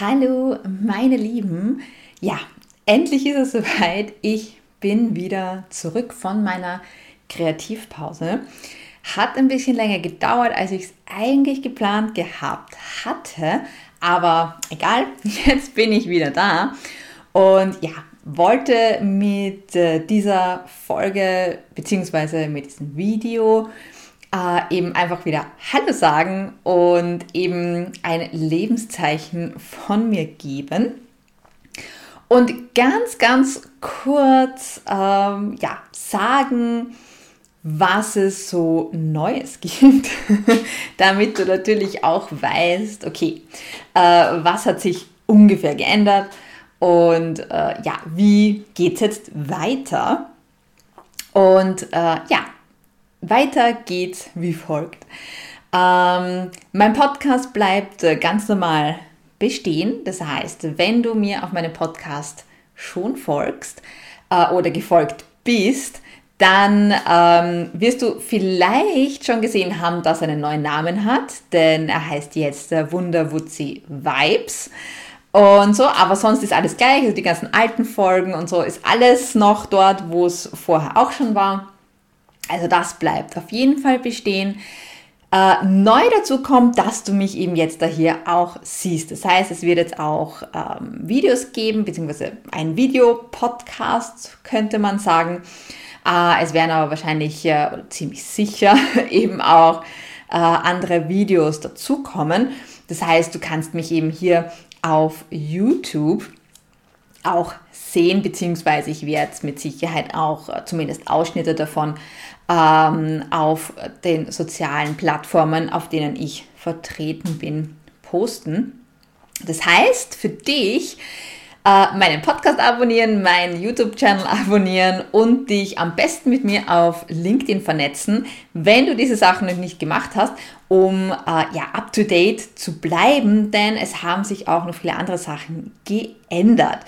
Hallo, meine Lieben. Ja, endlich ist es soweit. Ich bin wieder zurück von meiner Kreativpause. Hat ein bisschen länger gedauert, als ich es eigentlich geplant gehabt hatte. Aber egal, jetzt bin ich wieder da. Und ja, wollte mit äh, dieser Folge bzw. mit diesem Video äh, eben einfach wieder Hallo sagen und eben ein Lebenszeichen von mir geben. Und ganz, ganz kurz ähm, ja, sagen, was es so Neues gibt, damit du natürlich auch weißt, okay, äh, was hat sich ungefähr geändert und äh, ja, wie geht es jetzt weiter? Und äh, ja, weiter geht's wie folgt. Ähm, mein Podcast bleibt äh, ganz normal bestehen. Das heißt, wenn du mir auf meinem Podcast schon folgst äh, oder gefolgt bist, dann ähm, wirst du vielleicht schon gesehen haben, dass er einen neuen Namen hat, denn er heißt jetzt äh, Wunderwutzi Vibes und so, aber sonst ist alles gleich, also die ganzen alten Folgen und so ist alles noch dort, wo es vorher auch schon war. Also das bleibt auf jeden Fall bestehen. Äh, neu dazu kommt, dass du mich eben jetzt da hier auch siehst. Das heißt, es wird jetzt auch ähm, Videos geben, beziehungsweise ein Videopodcast, könnte man sagen. Äh, es werden aber wahrscheinlich äh, ziemlich sicher eben auch äh, andere Videos dazukommen. Das heißt, du kannst mich eben hier auf YouTube auch sehen, beziehungsweise ich werde mit Sicherheit auch äh, zumindest Ausschnitte davon ähm, auf den sozialen Plattformen, auf denen ich vertreten bin, posten. Das heißt, für dich äh, meinen Podcast abonnieren, meinen YouTube-Channel abonnieren und dich am besten mit mir auf LinkedIn vernetzen, wenn du diese Sachen noch nicht gemacht hast, um äh, ja up to date zu bleiben, denn es haben sich auch noch viele andere Sachen geändert.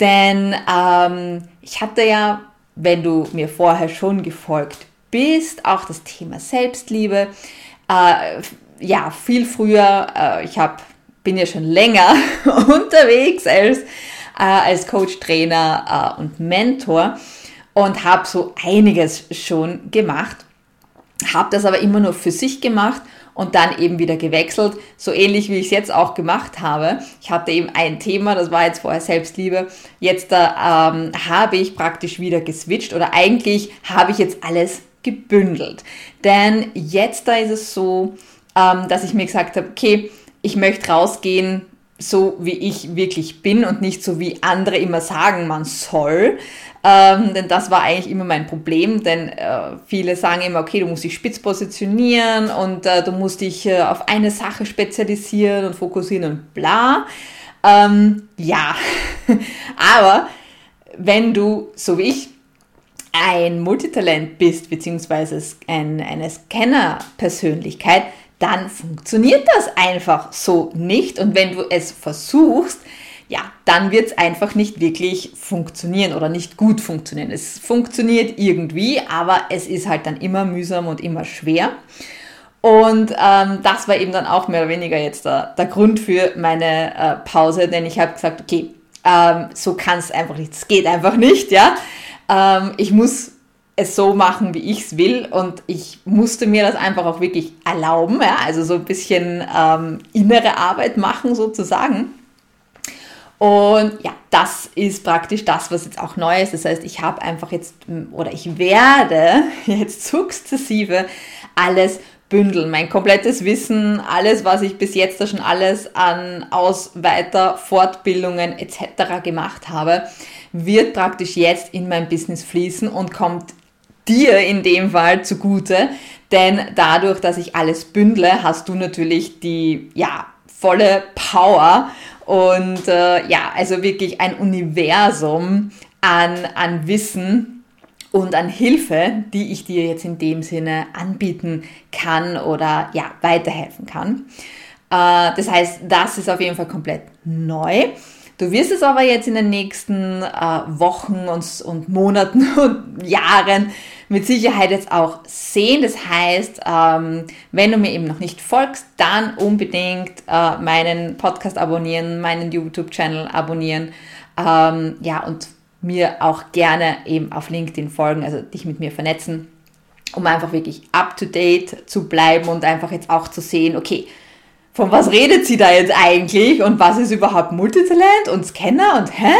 Denn ähm, ich hatte ja, wenn du mir vorher schon gefolgt bist, auch das Thema Selbstliebe. Äh, ja, viel früher, äh, ich hab, bin ja schon länger unterwegs als, äh, als Coach, Trainer äh, und Mentor und habe so einiges schon gemacht, habe das aber immer nur für sich gemacht und dann eben wieder gewechselt, so ähnlich wie ich es jetzt auch gemacht habe. Ich hatte eben ein Thema, das war jetzt vorher Selbstliebe, jetzt da ähm, habe ich praktisch wieder geswitcht oder eigentlich habe ich jetzt alles gebündelt. Denn jetzt da ist es so, ähm, dass ich mir gesagt habe, okay, ich möchte rausgehen, so wie ich wirklich bin und nicht so wie andere immer sagen, man soll. Ähm, denn das war eigentlich immer mein Problem, denn äh, viele sagen immer, okay, du musst dich spitz positionieren und äh, du musst dich äh, auf eine Sache spezialisieren und fokussieren und bla. Ähm, ja, aber wenn du, so wie ich, ein Multitalent bist, beziehungsweise ein, eine Scanner-Persönlichkeit, dann funktioniert das einfach so nicht. Und wenn du es versuchst, ja, dann wird es einfach nicht wirklich funktionieren oder nicht gut funktionieren. Es funktioniert irgendwie, aber es ist halt dann immer mühsam und immer schwer. Und ähm, das war eben dann auch mehr oder weniger jetzt der, der Grund für meine äh, Pause, denn ich habe gesagt, okay, ähm, so kann es einfach nicht, es geht einfach nicht, ja. Ähm, ich muss es so machen, wie ich es will und ich musste mir das einfach auch wirklich erlauben, ja? also so ein bisschen ähm, innere Arbeit machen sozusagen. Und ja, das ist praktisch das, was jetzt auch neu ist. Das heißt, ich habe einfach jetzt oder ich werde jetzt sukzessive alles bündeln. Mein komplettes Wissen, alles, was ich bis jetzt da schon alles an Aus-, Weiter-, Fortbildungen etc. gemacht habe, wird praktisch jetzt in mein Business fließen und kommt dir in dem Fall zugute, denn dadurch, dass ich alles bündle, hast du natürlich die, ja, volle Power und äh, ja, also wirklich ein Universum an, an Wissen und an Hilfe, die ich dir jetzt in dem Sinne anbieten kann oder ja, weiterhelfen kann. Äh, das heißt, das ist auf jeden Fall komplett neu. Du wirst es aber jetzt in den nächsten äh, Wochen und, und Monaten und Jahren mit Sicherheit jetzt auch sehen. Das heißt, ähm, wenn du mir eben noch nicht folgst, dann unbedingt äh, meinen Podcast abonnieren, meinen YouTube-Channel abonnieren. Ähm, ja, und mir auch gerne eben auf LinkedIn folgen, also dich mit mir vernetzen, um einfach wirklich up to date zu bleiben und einfach jetzt auch zu sehen, okay, von was redet sie da jetzt eigentlich und was ist überhaupt Multitalent und Scanner und hä?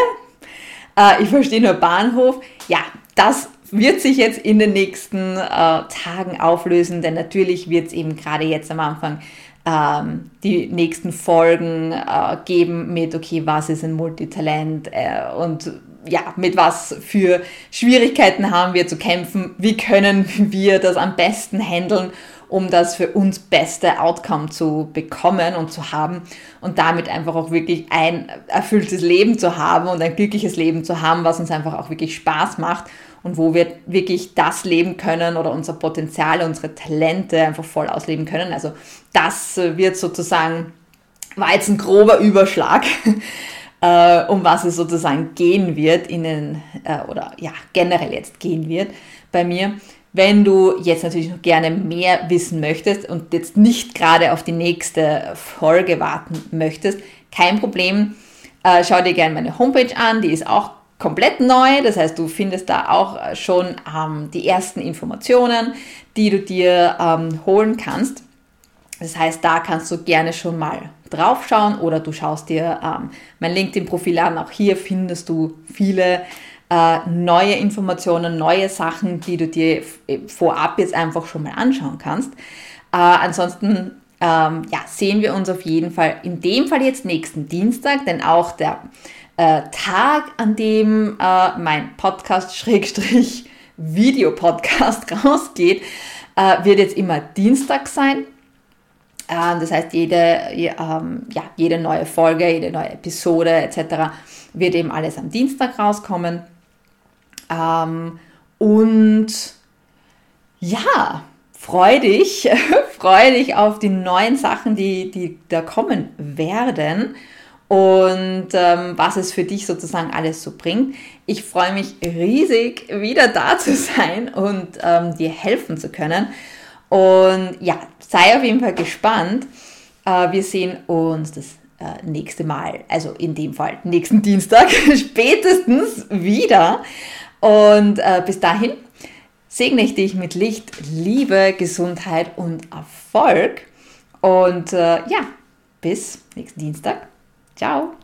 Äh, ich verstehe nur Bahnhof. Ja, das wird sich jetzt in den nächsten äh, Tagen auflösen, denn natürlich wird es eben gerade jetzt am Anfang ähm, die nächsten Folgen äh, geben mit, okay, was ist ein Multitalent äh, und ja, mit was für Schwierigkeiten haben wir zu kämpfen, wie können wir das am besten handeln, um das für uns beste Outcome zu bekommen und zu haben und damit einfach auch wirklich ein erfülltes Leben zu haben und ein glückliches Leben zu haben, was uns einfach auch wirklich Spaß macht und wo wir wirklich das leben können oder unser Potenzial, unsere Talente einfach voll ausleben können. Also das wird sozusagen, war jetzt ein grober Überschlag, äh, um was es sozusagen gehen wird in den, äh, oder ja, generell jetzt gehen wird bei mir. Wenn du jetzt natürlich noch gerne mehr wissen möchtest und jetzt nicht gerade auf die nächste Folge warten möchtest, kein Problem. Äh, schau dir gerne meine Homepage an, die ist auch komplett neu. Das heißt, du findest da auch äh, schon ähm, die ersten Informationen, die du dir ähm, holen kannst. Das heißt, da kannst du gerne schon mal drauf schauen oder du schaust dir ähm, mein LinkedIn-Profil an. Auch hier findest du viele neue Informationen, neue Sachen, die du dir äh, vorab jetzt einfach schon mal anschauen kannst. Äh, ansonsten ähm, ja, sehen wir uns auf jeden Fall in dem Fall jetzt nächsten Dienstag, denn auch der äh, Tag, an dem äh, mein Podcast Schrägstrich Videopodcast rausgeht, äh, wird jetzt immer Dienstag sein. Ähm, das heißt, jede, ähm, ja, jede neue Folge, jede neue Episode etc. wird eben alles am Dienstag rauskommen. Ähm, und ja, freu dich, freu dich auf die neuen Sachen, die, die da kommen werden und ähm, was es für dich sozusagen alles so bringt. Ich freue mich riesig, wieder da zu sein und ähm, dir helfen zu können. Und ja, sei auf jeden Fall gespannt. Äh, wir sehen uns das äh, nächste Mal, also in dem Fall nächsten Dienstag, spätestens wieder. Und äh, bis dahin segne ich dich mit Licht, Liebe, Gesundheit und Erfolg. Und äh, ja, bis nächsten Dienstag. Ciao!